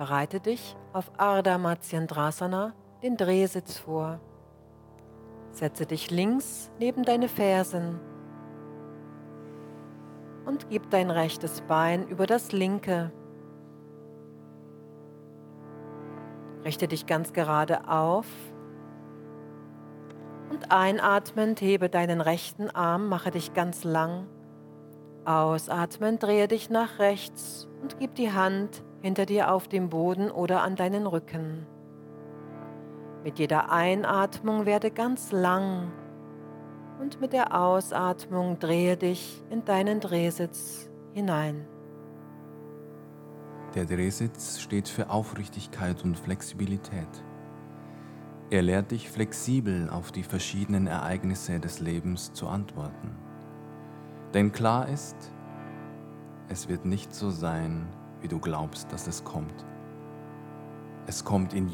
Bereite dich auf Ardha Matsyendrasana, den Drehsitz vor. Setze dich links neben deine Fersen und gib dein rechtes Bein über das linke. Richte dich ganz gerade auf und einatmend hebe deinen rechten Arm, mache dich ganz lang. Ausatmend drehe dich nach rechts und gib die Hand hinter dir auf dem Boden oder an deinen Rücken. Mit jeder Einatmung werde ganz lang und mit der Ausatmung drehe dich in deinen Drehsitz hinein. Der Drehsitz steht für Aufrichtigkeit und Flexibilität. Er lehrt dich flexibel auf die verschiedenen Ereignisse des Lebens zu antworten. Denn klar ist, es wird nicht so sein, wie du glaubst, dass es kommt. Es kommt in